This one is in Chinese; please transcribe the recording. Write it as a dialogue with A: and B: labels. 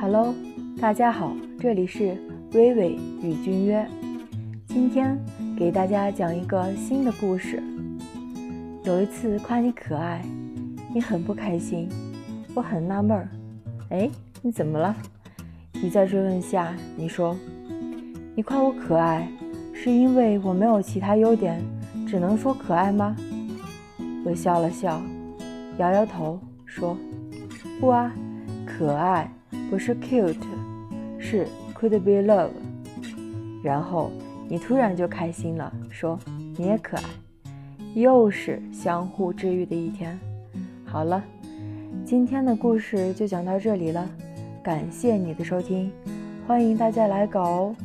A: Hello，大家好，这里是微微与君约。今天给大家讲一个新的故事。有一次夸你可爱，你很不开心，我很纳闷儿。哎，你怎么了？一再追问下，你说你夸我可爱，是因为我没有其他优点，只能说可爱吗？我笑了笑，摇摇头说不啊，可爱。不是 cute，是 could be love。然后你突然就开心了，说你也可爱，又是相互治愈的一天。好了，今天的故事就讲到这里了，感谢你的收听，欢迎大家来搞哦。